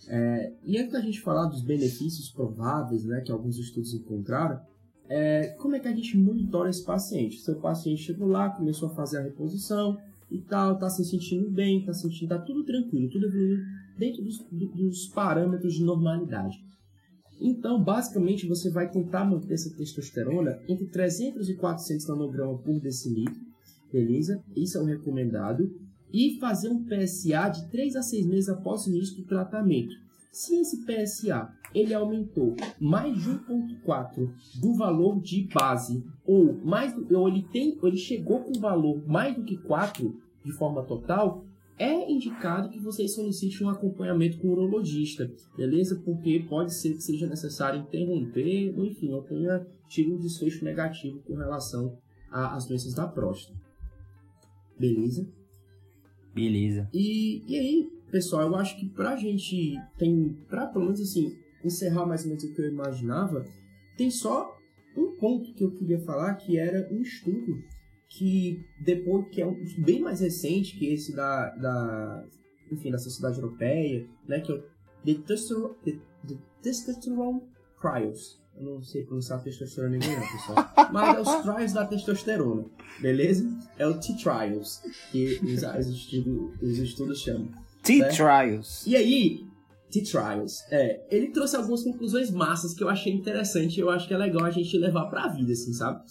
É, e antes da gente falar dos benefícios prováveis, né, que alguns estudos encontraram, é, como é que a gente monitora esse paciente? Seu paciente chegou lá, começou a fazer a reposição e tal, tá se sentindo bem, tá sentindo, tá tudo tranquilo, tudo evoluindo dentro dos, do- dos parâmetros de normalidade. Então, basicamente, você vai tentar manter essa testosterona entre 300 e 400 nanogramas por decilitro, beleza? Isso é o recomendado e fazer um PSA de 3 a 6 meses após o início do tratamento. Se esse PSA ele aumentou mais de 1.4 do valor de base ou mais ou ele tem ou ele chegou com valor mais do que 4 de forma total, é indicado que você solicite um acompanhamento com o urologista, beleza? Porque pode ser que seja necessário interromper, enfim, ou tenha tido um desfecho negativo com relação às doenças da próstata. Beleza? Beleza. E, e aí, pessoal, eu acho que pra gente tem, pra pelo menos assim, encerrar mais ou menos o que eu imaginava, tem só um ponto que eu queria falar, que era um estudo que depois, que é um bem mais recente que esse da, da enfim, da Sociedade Europeia, né, que é o The Testosterone Trials. Eu não sei pronunciar testosterona não, pessoal. Mas é os trials da testosterona, beleza? É o T-Trials, que os, os, estudos, os estudos chamam. T-Trials. E aí, T-Trials, é, ele trouxe algumas conclusões massas que eu achei interessante e eu acho que é legal a gente levar pra vida, assim, sabe?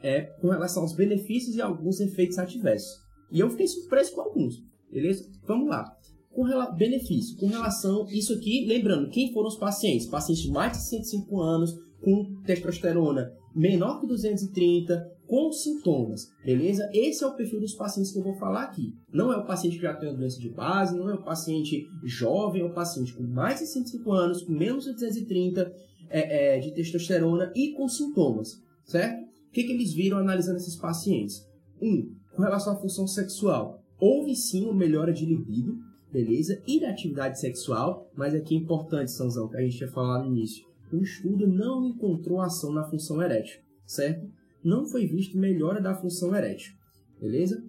É, com relação aos benefícios e alguns efeitos adversos. E eu fiquei surpreso com alguns, beleza? Vamos lá. Com rela- benefício, com relação isso aqui, lembrando, quem foram os pacientes? Pacientes de mais de 105 anos, com testosterona menor que 230, com sintomas, beleza? Esse é o perfil dos pacientes que eu vou falar aqui. Não é o paciente que já tem uma doença de base, não é o paciente jovem, é o paciente com mais de 105 anos, com menos de 230 é, é, de testosterona e com sintomas, certo? O que, que eles viram analisando esses pacientes? Um, com relação à função sexual, houve sim uma melhora de libido, beleza? E da atividade sexual, mas aqui é importante, Sãozão, que a gente tinha falado no início. O estudo não encontrou ação na função erétil, certo? Não foi visto melhora da função erétil, beleza?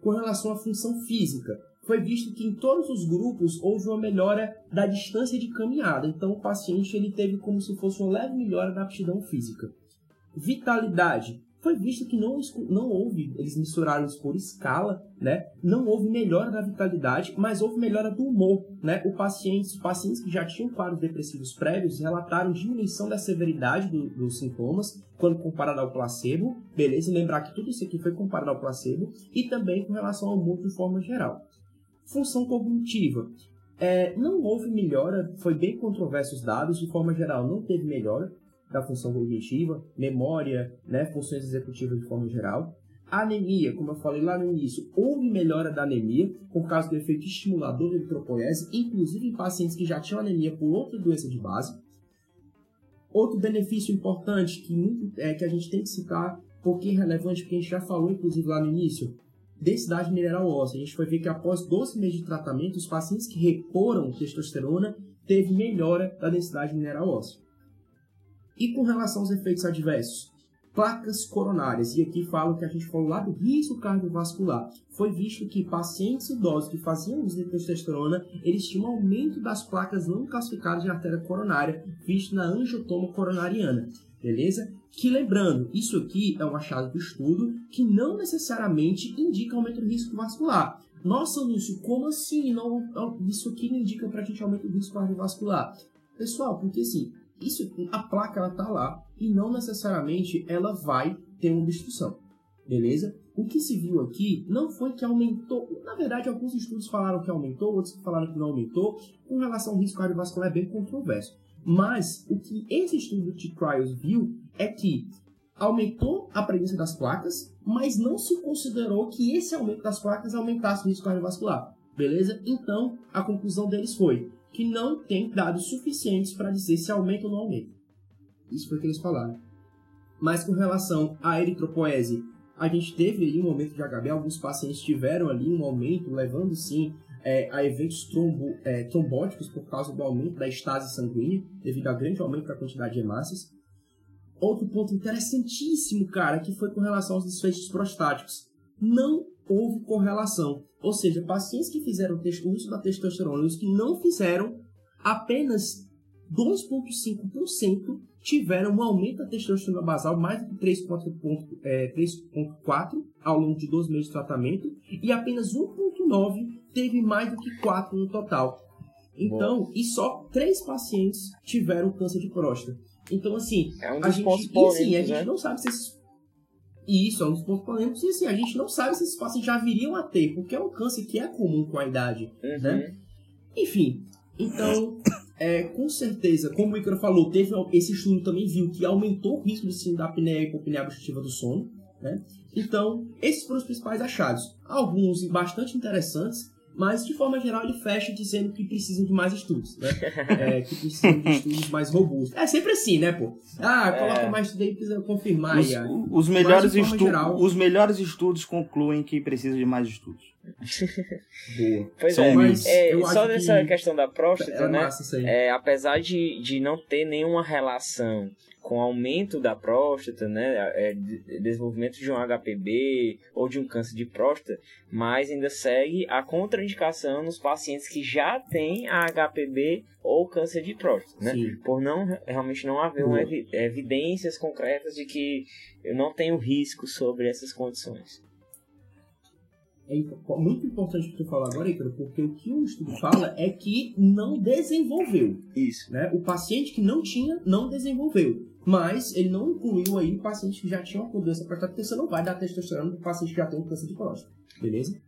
Com relação à função física, foi visto que em todos os grupos houve uma melhora da distância de caminhada. Então, o paciente ele teve como se fosse uma leve melhora da aptidão física. Vitalidade foi visto que não, não houve, eles misturaram isso por escala, né? Não houve melhora da vitalidade, mas houve melhora do humor, né? O paciente, os pacientes que já tinham quadros depressivos prévios relataram diminuição da severidade do, dos sintomas quando comparado ao placebo, beleza? Lembrar que tudo isso aqui foi comparado ao placebo e também com relação ao humor de forma geral. Função cognitiva. É, não houve melhora, foi bem controverso os dados, de forma geral não teve melhora, da função cognitiva, memória, né, funções executivas de forma geral. A anemia, como eu falei lá no início, houve melhora da anemia por causa do efeito estimulador da eritropoese, inclusive em pacientes que já tinham anemia por outra doença de base. Outro benefício importante que, é, que a gente tem que citar, porque é relevante, porque a gente já falou inclusive lá no início, densidade mineral óssea. A gente foi ver que após 12 meses de tratamento, os pacientes que reporam testosterona teve melhora da densidade mineral óssea. E com relação aos efeitos adversos? Placas coronárias, e aqui falo que a gente falou lá do risco cardiovascular. Foi visto que pacientes idosos que faziam uso de testosterona, eles tinham um aumento das placas não calcificadas de artéria coronária, visto na angiotoma coronariana. Beleza? Que lembrando, isso aqui é um achado do estudo que não necessariamente indica aumento do risco vascular. Nossa, Lúcio, como assim? Não, isso aqui não indica pra gente aumento do risco cardiovascular. Pessoal, porque assim, isso, a placa ela tá lá e não necessariamente ela vai ter uma obstrução, beleza? O que se viu aqui não foi que aumentou, na verdade alguns estudos falaram que aumentou, outros falaram que não aumentou, com relação ao risco cardiovascular é bem controverso. Mas o que esse estudo de trials viu é que aumentou a presença das placas, mas não se considerou que esse aumento das placas aumentasse o risco cardiovascular. Beleza? Então, a conclusão deles foi: que não tem dados suficientes para dizer se aumenta ou não aumenta. Isso foi o que eles falaram. Mas com relação à eritropoese, a gente teve ali um momento de HB, alguns pacientes tiveram ali um aumento, levando sim é, a eventos trombo, é, trombóticos por causa do aumento da estase sanguínea, devido ao grande aumento da quantidade de hemácias. Outro ponto interessantíssimo, cara, que foi com relação aos desfechos prostáticos. Não houve correlação. Ou seja, pacientes que fizeram o uso da testosterona e os que não fizeram, apenas 2,5% tiveram um aumento da testosterona basal mais do que 3,4 é, ao longo de 12 meses de tratamento e apenas 1,9 teve mais do que 4 no total. Então, Boa. e só 3 pacientes tiveram câncer de próstata. Então, assim, é um a gente, assim, a né? gente não sabe se esses e isso é um dos pontos polêmicos. E assim, a gente não sabe se esses pacientes já viriam a ter, porque é um câncer que é comum com a idade, uhum. né? Enfim, então, é, com certeza, como o Icaro falou, teve esse estudo também viu que aumentou o risco de síndrome da apneia e hipopneia obstrutiva do sono, né? Então, esses foram os principais achados. Alguns bastante interessantes, mas de forma geral ele fecha dizendo que precisam de mais estudos, né? É, que precisam de estudos mais robustos. É sempre assim, né, pô? Ah, coloca é. mais estudo aí, precisa confirmar. Os, aí, os melhores estudos, geral... os melhores estudos concluem que precisa de mais estudos. Boa. Pois São é, mas é, só nessa que... questão da próstata, é né? É, apesar de, de não ter nenhuma relação com aumento da próstata, né, é, desenvolvimento de um HPB ou de um câncer de próstata, mas ainda segue a contraindicação nos pacientes que já têm a HPB ou câncer de próstata, né? Sim. Por não realmente não haver evi evidências concretas de que eu não tenho risco sobre essas condições. É muito importante o que tu falou agora, Icaro, porque o que o estudo fala é que não desenvolveu. Isso. Né? O paciente que não tinha, não desenvolveu. Mas ele não incluiu aí o paciente que já tinha uma doença prostática, porque você não vai dar testosterona para o paciente que já tem um câncer de próstata. Beleza?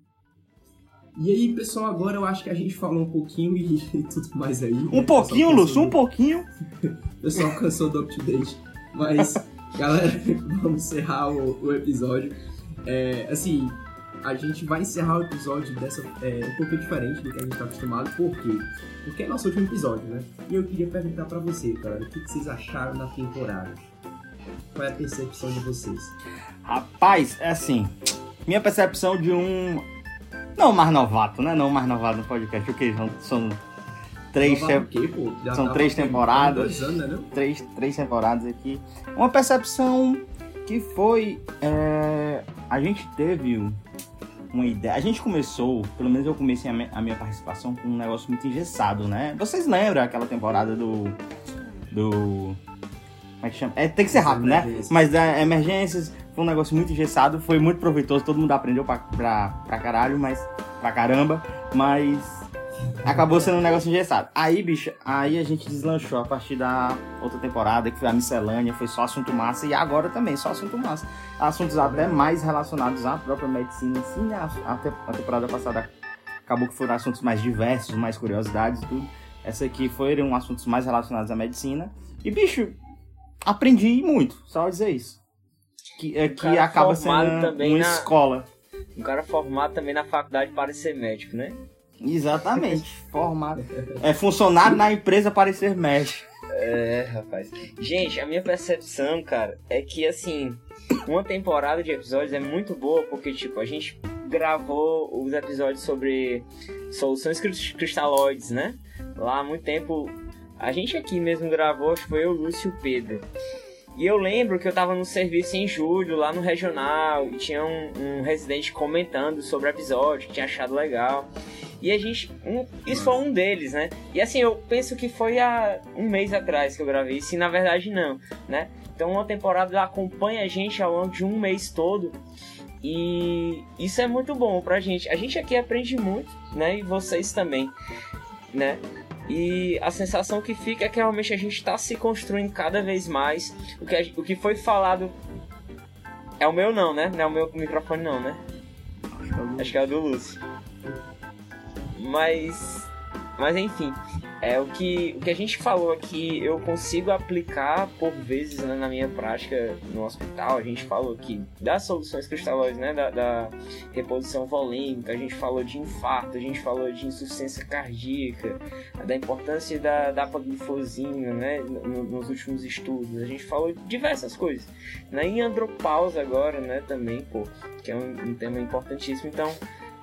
E aí, pessoal, agora eu acho que a gente falou um pouquinho e, e tudo mais aí. Um né? pouquinho, Lúcio, um pouquinho. o pessoal cansou do up-to-date. Mas, galera, vamos encerrar o, o episódio. É, assim, a gente vai encerrar o episódio dessa é, um pouco diferente do que a gente está acostumado. Por quê? Porque é nosso último episódio, né? E eu queria perguntar para você, cara, o que, que vocês acharam da temporada? Qual é a percepção de vocês? Rapaz, é assim. Minha percepção de um. Não mais novato, né? Não mais novato no podcast. O que? São três, te... são três temporadas. Anos, né? três, três temporadas aqui. Uma percepção que foi. É... A gente teve uma ideia. A gente começou, pelo menos eu comecei a, me- a minha participação com um negócio muito engessado, né? Vocês lembram aquela temporada do. Do. Como é que chama? É, tem que ser rápido, né? Mas da emergências foi um negócio muito engessado, foi muito proveitoso, todo mundo aprendeu pra, pra, pra caralho, mas. pra caramba, mas. Acabou sendo um negócio engessado. Aí, bicho, aí a gente deslanchou a partir da outra temporada, que foi a miscelânea, foi só assunto massa, e agora também, só assunto massa. Assuntos até mais relacionados à própria medicina si, né? A, a te- a temporada passada acabou que foram assuntos mais diversos, mais curiosidades e tudo. Essa aqui foram assuntos mais relacionados à medicina. E, bicho, aprendi muito, só dizer isso. Que, é, que acaba sendo também uma na- escola. Um cara formado também na faculdade para ser médico, né? Exatamente, formado. É funcionário na empresa para ser médico. É, rapaz. Gente, a minha percepção, cara, é que assim, uma temporada de episódios é muito boa porque, tipo, a gente gravou os episódios sobre soluções cris- cristalóides, né? Lá há muito tempo. A gente aqui mesmo gravou, acho que foi eu, Lúcio e o Pedro. E eu lembro que eu tava no serviço em julho, lá no regional, e tinha um, um residente comentando sobre o episódio, que tinha achado legal. E a gente. um- isso foi um deles, né? E assim, eu penso que foi há um mês atrás que eu gravei isso, e na verdade não, né? Então uma temporada acompanha a gente ao longo de um mês todo. E isso é muito bom pra gente. A gente aqui aprende muito, né? E vocês também, né? E a sensação que fica é que realmente a gente está se construindo cada vez mais. O que, a- o que foi falado. É o meu não, né? Não é o meu microfone não, né? Acho que é o do Lúcio. Mas. Mas enfim. É o que, o que a gente falou aqui, eu consigo aplicar por vezes né, na minha prática no hospital. A gente falou aqui das soluções cristalóides, né? Da, da reposição volêmica, a gente falou de infarto, a gente falou de insuficiência cardíaca, da importância da, da apaglifosina, né? no- nos últimos estudos. A gente falou diversas coisas. Né? Em andropausa agora, né? Também, pô, que é um, um tema importantíssimo. Então,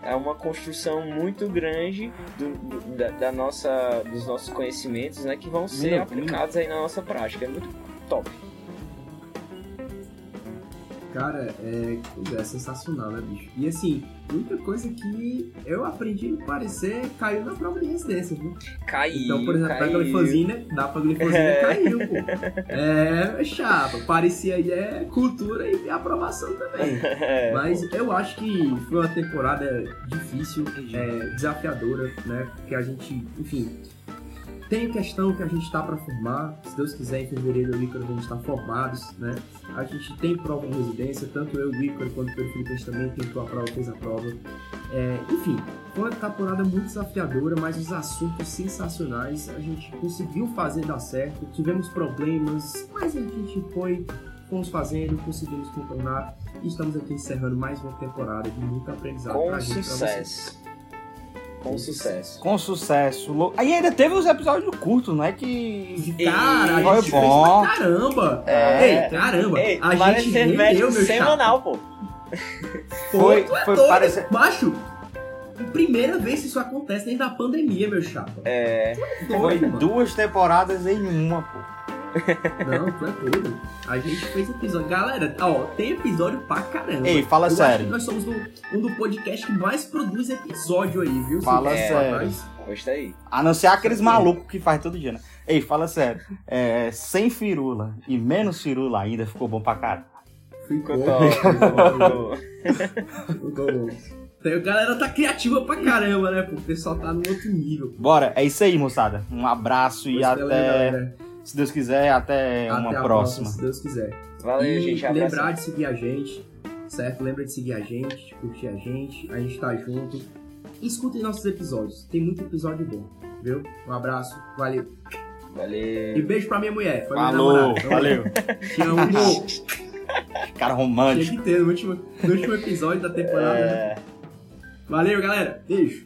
é uma construção muito grande do, do- da, da nossa, dos nossos conhecimentos, né? Que vão ser aplicados aí na nossa prática. É muito top. Cara, é, é sensacional, né, bicho? E assim, muita coisa que eu aprendi no parecer caiu na prova de residência, viu? Caiu, Então, por exemplo, da caiu. glifosina, da glifosina É. caiu, pô. É, chapa, parecia aí é cultura e aprovação também. É, Mas eu acho que foi uma temporada difícil, é, desafiadora, né? Porque a gente, enfim, tem questão que a gente está para formar. Se Deus quiser, em fevereiro eu e o Ícaro vamos estar formados, né? A gente tem prova em residência, tanto eu, o Ícaro, quanto o a gente também tentou a prova, fez a prova. É, enfim, foi uma temporada muito desafiadora, mas os assuntos sensacionais a gente conseguiu fazer dar certo. Tivemos problemas, mas a gente foi, fomos fazendo, conseguimos contornar. E estamos aqui encerrando mais uma temporada de muito aprendizado com pra gente, pra sucesso. Com sucesso. Com sucesso. Aí ainda teve os episódios curtos, não é que. Cara, a Foi gente bom. fez pra caramba! É. Ei, caramba! Ei, a gente ser rendeu, médico meu semanal, pô. Foi- tu é foi doido, parecer- Macho, primeira vez que isso acontece desde a pandemia, meu chapa. É. Foi Doido, mano. duas temporadas em uma, pô. Não, tu é doido. A gente fez episódio. Galera, ó, tem episódio pra caramba. Ei, fala Eu sério. Acho que nós somos do- um do podcast que mais produz episódio aí, viu? Fala Se- sério. Mas- Gostei. A não ser aqueles malucos que faz todo dia, né? Ei, fala sério. É, sem firula e menos firula ainda ficou bom pra caralho. Ficou, Ficou top. ficou- ficou bom. Tem- A galera tá criativa pra caramba, né? Porque o pessoal tá no outro nível. Bora, é isso aí, moçada. Um abraço e Pois é, até, galera. Se Deus quiser, até, uma Até a próxima. se Deus quiser. Valeu, e gente. Abraço. lembrar de seguir a gente, certo? Lembra de seguir a gente, de curtir a gente, a gente tá junto. E escutem nossos episódios, tem muito episódio bom, viu? Um abraço, valeu. E Valeu. beijo pra minha mulher, minha Falou, namorada. valeu. Te amo. Cara Tinha romântico. que ter no último, no último episódio da temporada. né? É. Valeu, galera. Beijo.